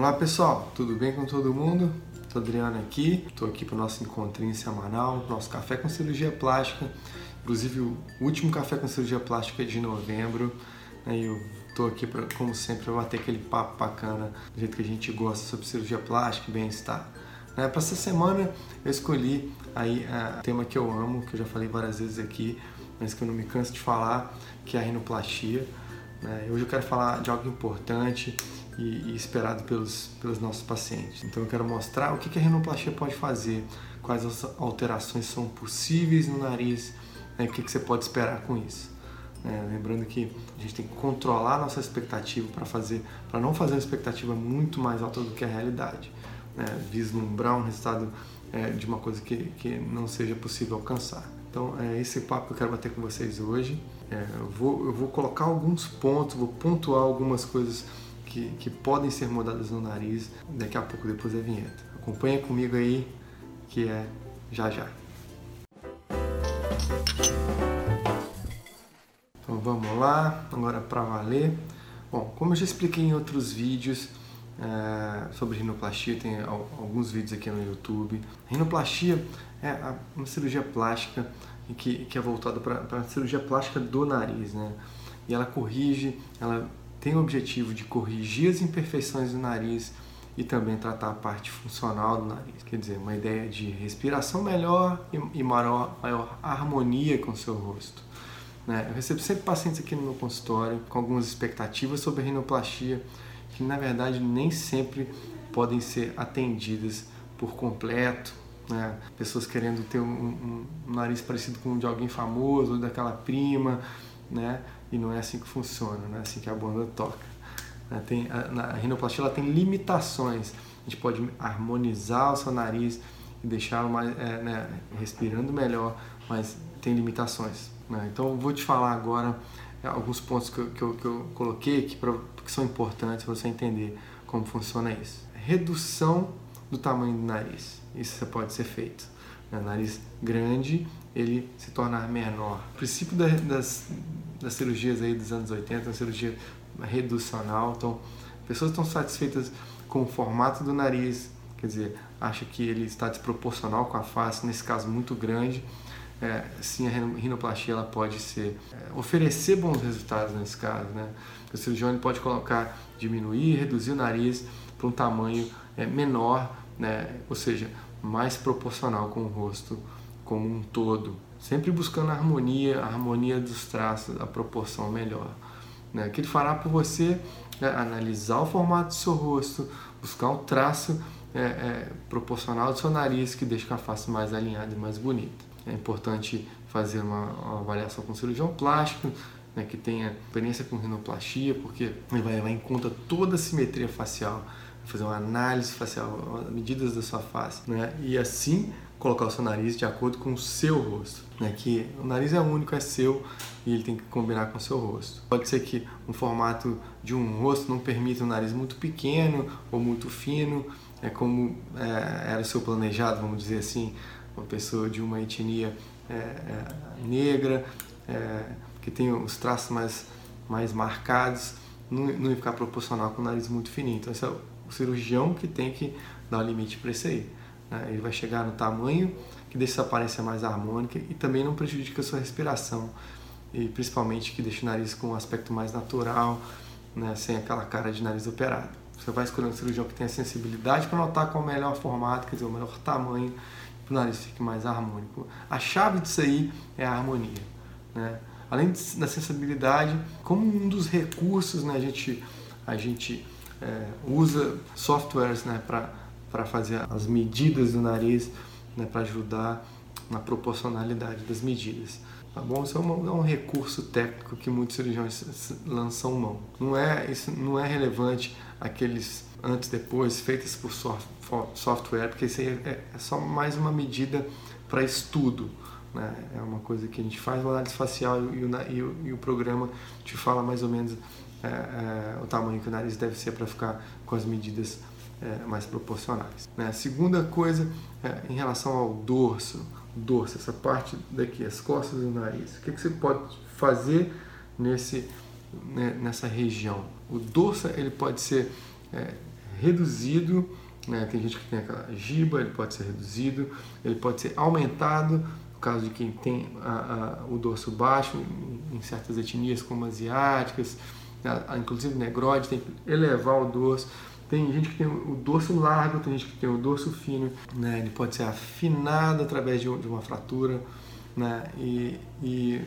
Olá pessoal, tudo bem com todo mundo? Estou Adriano aqui, estou aqui para o nosso encontrinho semanal, nosso café com cirurgia plástica. Inclusive o último café com cirurgia plástica é de novembro. Né, e eu estou aqui, pra, como sempre, para bater aquele papo bacana, do jeito que a gente gosta sobre cirurgia plástica e bem-estar. Né, para essa semana eu escolhi aí o uh, tema que eu amo, que eu já falei várias vezes aqui, mas que eu não me canso de falar, que é a rinoplastia. Né? Hoje eu quero falar de algo importante e, e, esperado pelos, pelos nossos pacientes. Então eu quero mostrar o que, que a rinoplastia pode fazer, quais as alterações são possíveis no nariz, né? o que, que você pode esperar com isso. É, lembrando que a gente tem que controlar a nossa expectativa para fazer, para não fazer uma expectativa muito mais alta do que a realidade, né? vislumbrar um resultado é, de uma coisa que, que não seja possível alcançar. Então é esse papo que eu quero bater com vocês hoje. É, eu, vou, eu vou colocar alguns pontos, vou pontuar algumas coisas que, que podem ser mudadas no nariz daqui a pouco depois da vinheta. Acompanha comigo aí que é já já. Então vamos lá, agora para valer. Bom, como eu já expliquei em outros vídeos é, sobre rinoplastia, tem alguns vídeos aqui no YouTube. Rinoplastia é uma cirurgia plástica que, que é voltada para a cirurgia plástica do nariz, né? E ela corrige, ela tem o objetivo de corrigir as imperfeições do nariz e também tratar a parte funcional do nariz. Quer dizer, uma ideia de respiração melhor e maior, maior harmonia com o seu rosto. Né? Eu recebo sempre pacientes aqui no meu consultório com algumas expectativas sobre a rinoplastia que na verdade nem sempre podem ser atendidas por completo né? Pessoas querendo ter um, um, um, nariz parecido com o de alguém famoso, ou daquela prima, né? E não é assim que funciona, não é assim que a banda toca. Né? Tem, a, a rinoplastia ela tem limitações. A gente pode harmonizar o seu nariz e deixá-lo mais é, né, respirando melhor, mas tem limitações. Né? Então vou te falar agora é, alguns pontos que eu, que eu, que eu coloquei aqui pra, que são importantes para você entender como funciona isso. Redução do tamanho do nariz. Isso pode ser feito. Né? nariz grande, ele se tornar menor. O princípio das, das cirurgias aí dos anos 80, a cirurgia reducional, então pessoas estão satisfeitas com o formato do nariz, quer dizer, acha que ele está desproporcional com a face, nesse caso muito grande, é, sim, a rinoplastia ela pode ser é, oferecer bons resultados nesse caso, né? O cirurgião pode colocar, diminuir, reduzir o nariz para um tamanho é, menor né? ou seja, mais proporcional com o rosto como um todo, sempre buscando a harmonia, a harmonia dos traços, a proporção melhor. Né? Que ele fará por você é analisar o formato do seu rosto, buscar um traço é, é, proporcional do seu nariz que deixa a face mais alinhada e mais bonita. É importante fazer uma, uma avaliação com cirurgião plástico, né, que tenha experiência com rinoplastia, porque ele vai levar em conta toda a simetria facial fazer uma análise facial, medidas da sua face, né? E assim colocar o seu nariz de acordo com o seu rosto, né? Que o nariz é único, é seu e ele tem que combinar com o seu rosto. Pode ser que um formato de um rosto não permita um nariz muito pequeno ou muito fino, é como é, era o seu planejado, vamos dizer assim, uma pessoa de uma etnia é, é, negra, é, que tem os traços mais, mais marcados, não, não ficar proporcional com o nariz muito fininho. Então, esse é o cirurgião que tem que dar o limite para isso aí. Né? Ele vai chegar no tamanho que deixa essa aparência mais harmônica e também não prejudica a sua respiração e principalmente que deixa o nariz com um aspecto mais natural, né? sem aquela cara de nariz operado. Você vai escolher um cirurgião que tenha sensibilidade para notar qual é o melhor formato, quer dizer, o melhor tamanho, para o nariz fique mais harmônico. A chave disso aí é a harmonia. Né? Além da sensibilidade, como um dos recursos, né, a gente, a gente é, usa softwares né, para fazer as medidas do nariz, né, para ajudar na proporcionalidade das medidas. Tá bom? Isso é, uma, é, um recurso técnico que muitos cirurgiões lançam mão. Não é, isso não é relevante aqueles antes depois feitos por software, porque isso é, é só mais uma medida para estudo. Né? É uma coisa que a gente faz uma análise facial e o, e o, e o programa te fala mais ou menos é, é, o tamanho que o nariz deve ser para ficar com as medidas é, mais proporcionais. Né? A segunda coisa, é, em relação ao dorso, dorso, essa parte daqui, as costas do nariz, o que, que você pode fazer nesse, né, nessa região? O dorso ele pode ser é, reduzido, né? tem gente que tem aquela giba, ele pode ser reduzido, ele pode ser aumentado, no caso de quem tem a, a, o dorso baixo, em, em, certas etnias como asiáticas, a, inclusive negroide, tem que elevar o dorso. Tem gente que tem o dorso largo, tem gente que tem o dorso fino, né? ele pode ser afinado através de, uma fratura né? e, e,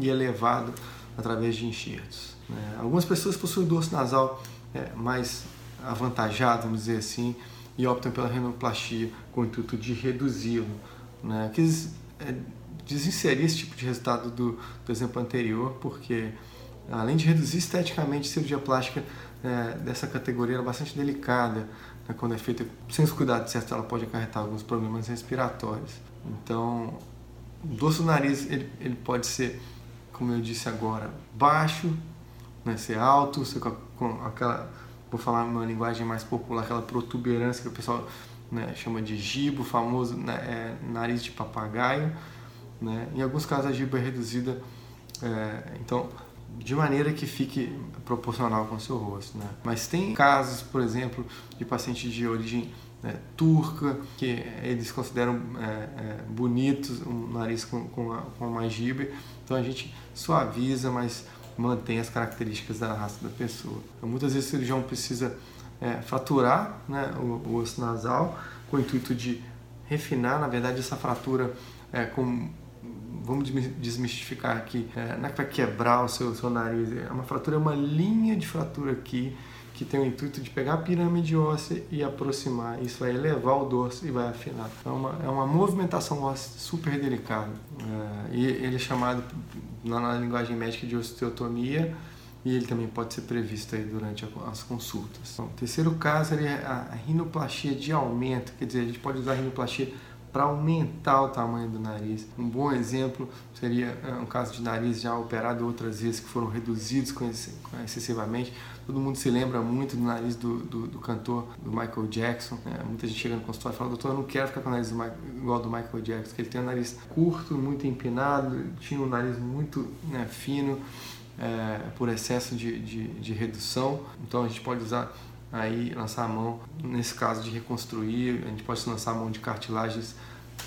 e elevado através de enxertos. Né? Algumas pessoas possuem dorso nasal é, mais avantajado, vamos dizer assim, e optam pela renoplastia com o intuito de reduzi-lo. Né? Quis é, desinserir esse tipo de resultado do, do exemplo anterior, porque além de reduzir esteticamente, a cirurgia plástica é, dessa categoria é bastante delicada. Né? Quando é feita sem os cuidados certos, ela pode acarretar alguns problemas respiratórios. Então, o dorso do nariz ele, ele pode ser, como eu disse agora, baixo, né? ser alto, ser com, com aquela vou falar numa linguagem mais popular, aquela protuberância que o pessoal né, chama de gibo, famoso né, é, nariz de papagaio. Né? Em alguns casos a giba é reduzida, é, então de maneira que fique proporcional com o seu rosto. Né? Mas tem casos, por exemplo, de pacientes de origem né, turca, que eles consideram é, é, bonitos, um nariz com, com, com uma giba, então a gente suaviza, mas mantém as características da raça da pessoa. Então, muitas vezes o cirurgião precisa é, fraturar né, o, o, osso nasal com o intuito de refinar, na verdade, essa fratura é, com vamos desmistificar aqui, é, não é vai quebrar o seu, seu nariz, é uma fratura, é uma linha de fratura aqui que tem o intuito de pegar a pirâmide óssea e aproximar. Isso vai elevar o dorso e vai afinar. É uma, é uma movimentação óssea super delicada. É, e ele é chamado na, na, linguagem médica de osteotomia e ele também pode ser previsto aí durante as consultas. Então, o terceiro caso é a rinoplastia de aumento, quer dizer, a gente pode usar a rinoplastia para aumentar o tamanho do nariz. Um bom exemplo seria é, um caso de nariz já operado outras vezes que foram reduzidos excessivamente. Todo mundo se lembra muito do nariz do, do, do cantor do Michael Jackson. Né? Muita gente chega no consultório e fala: Doutor, eu não quero ficar com o nariz do, igual ao do Michael Jackson, porque ele tem um nariz curto, muito empinado, tinha um nariz muito né, fino. É, por excesso de, de, de redução, então a gente pode usar aí lançar a mão, nesse caso de reconstruir, a gente pode lançar a mão de cartilagens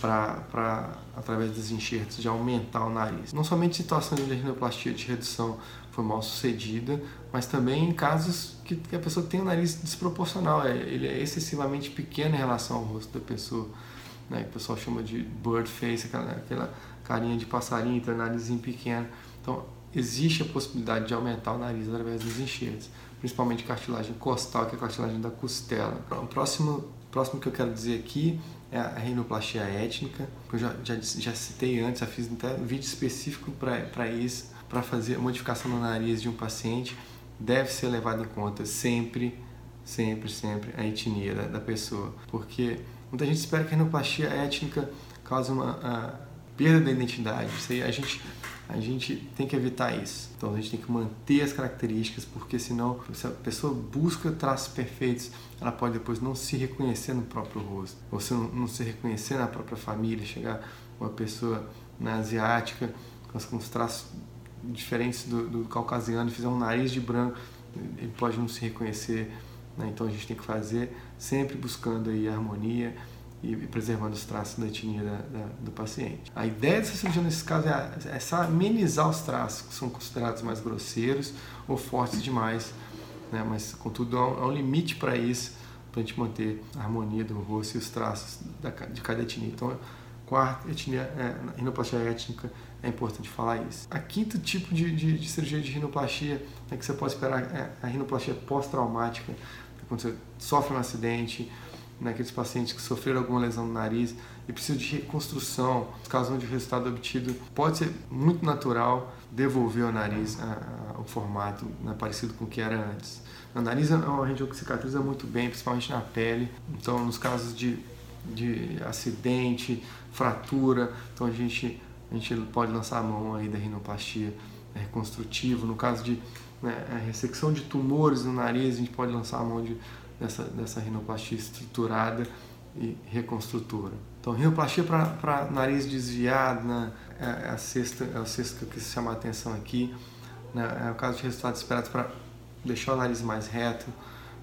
para, através dos enxertos, de aumentar o nariz. Não somente situações de rinoplastia de redução foi mal sucedida, mas também em casos que, que a pessoa tem o nariz desproporcional, é, ele é excessivamente pequeno em relação ao rosto da pessoa, né, que o pessoal chama de bird face, aquela, aquela carinha de passarinho, então narizinho pequeno. Então, existe a possibilidade de aumentar o nariz através dos enxertos principalmente cartilagem costal, que é a cartilagem da costela. O próximo, próximo que eu quero dizer aqui é a rinoplastia étnica, que eu já, já, já citei antes, já fiz até um vídeo específico para isso, para fazer a modificação no nariz de um paciente, deve ser levado em conta sempre, sempre, sempre a etnia da, da pessoa, porque muita gente espera que a rinoplastia étnica cause uma perda da identidade. Isso aí a gente a gente tem que evitar isso. Então a gente tem que manter as características, porque senão, se a pessoa busca traços perfeitos, ela pode depois não se reconhecer no próprio rosto, ou se não, não se reconhecer na própria família, chegar uma pessoa na asiática com os traços diferentes do, do caucasiano, fizer um nariz de branco, ele pode não se reconhecer. Né? Então a gente tem que fazer sempre buscando aí harmonia e preservando os traços da etnia da, da, do paciente. A ideia dessa cirurgia nesse caso é, é só amenizar os traços que são considerados mais grosseiros ou fortes demais, né? mas contudo há um, há um limite para isso, para a gente manter a harmonia do rosto e os traços da, de cada etnia. Então, quarta etnia, é, rinoplastia étnica, é importante falar isso. A quinto tipo de, de, de cirurgia de rinoplastia é que você pode esperar é a rinoplastia pós-traumática, quando você sofre um acidente, naqueles pacientes que sofreram alguma lesão no nariz e precisam de reconstrução, caso onde o resultado obtido pode ser muito natural, devolver ao nariz a, a, o formato né, parecido com o que era antes. O nariz é uma região que cicatriza muito bem, principalmente na pele, então nos casos de, de acidente, fratura, então a gente, a gente pode lançar a mão aí da rinoplastia reconstrutiva, no caso de né, ressecção de tumores no nariz, a gente pode lançar a mão de dessa, rinoplastia estruturada e reconstrutora. Então, rinoplastia para nariz desviado né, é, a sexta, é o sexto que eu quis chamar a atenção aqui. Né, é o caso de resultados esperados para deixar o nariz mais reto,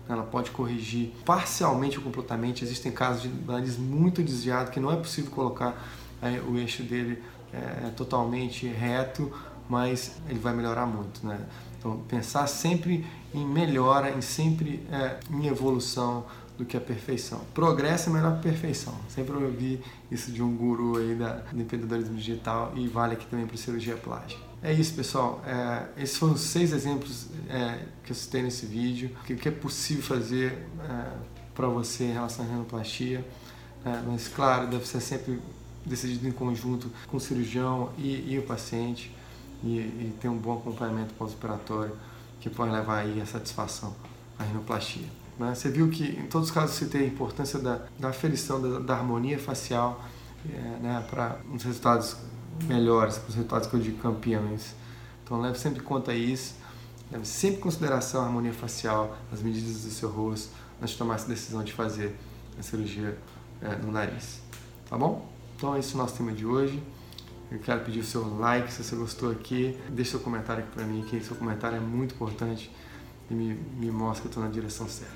ela pode corrigir parcialmente ou completamente. Existem casos de nariz muito desviado que não é possível colocar é, o eixo dele é, totalmente reto, mas ele vai melhorar muito, né? Então pensar sempre em melhora, em sempre é, em evolução do que a perfeição. Progresso é melhor que perfeição. Sempre ouvi isso de um guru aí da, do empreendedorismo digital e vale aqui também para cirurgia plástica. É isso, pessoal. É, esses foram os seis exemplos é, que eu citei nesse vídeo. O que é possível fazer é, para você em relação à renoplastia. É, mas, claro, deve ser sempre decidido em conjunto com o cirurgião e, e o paciente e, e, ter um bom acompanhamento pós-operatório que pode levar aí a satisfação à renoplastia. Né? Você viu que em todos os casos citei a importância da, da aferição, da, da harmonia facial é, né, para os resultados melhores, para os resultados que eu digo campeões. Então leve sempre em conta isso, leve sempre em consideração a harmonia facial, as medidas do seu rosto, antes de tomar essa decisão de fazer a cirurgia é, no nariz. Tá bom? Então é o nosso tema de hoje. Eu quero pedir o seu like se você gostou aqui. Deixe seu comentário aqui para mim, que seu comentário é muito importante e me, me mostra que eu estou na direção certa.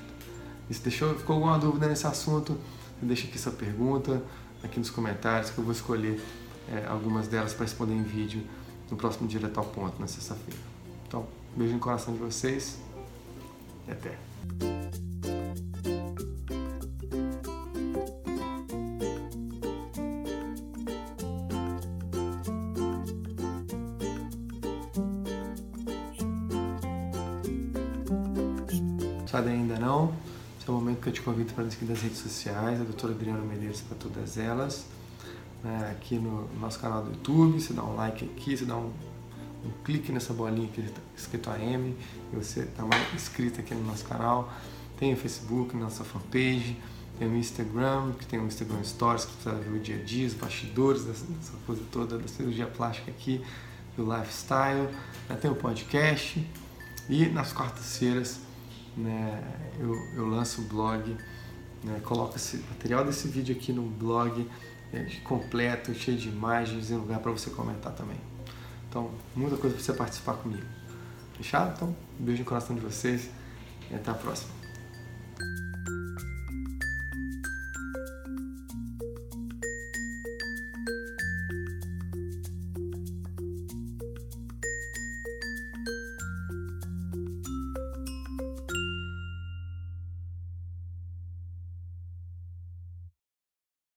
E se deixou, ficou alguma dúvida nesse assunto, deixa aqui sua pergunta aqui nos comentários que eu vou escolher é, algumas delas para responder em vídeo no próximo Direto ao Ponto, na sexta-feira. Então, beijo no coração de vocês e até. Ainda não? Esse é o momento que eu te convido para nos seguir nas redes sociais, a doutora Adriana Medeiros para todas elas né, aqui no nosso canal do YouTube, você dá um like aqui, você dá um, um clique nessa bolinha aqui escrito AM e você está mais inscrito aqui no nosso canal. Tem o Facebook, nossa fanpage, tem o Instagram, que tem o Instagram Stories, que você vai ver o dia a dia, os bastidores dessa, dessa coisa toda da cirurgia plástica aqui, do lifestyle, né, tem o podcast e nas quartas-feiras né, eu, eu lanço o blog, né, coloco esse material desse vídeo aqui no blog é, completo, cheio de imagens e lugar para você comentar também. Então, muita coisa para você participar comigo. Fechado? Então, beijo no coração de vocês e até a próxima.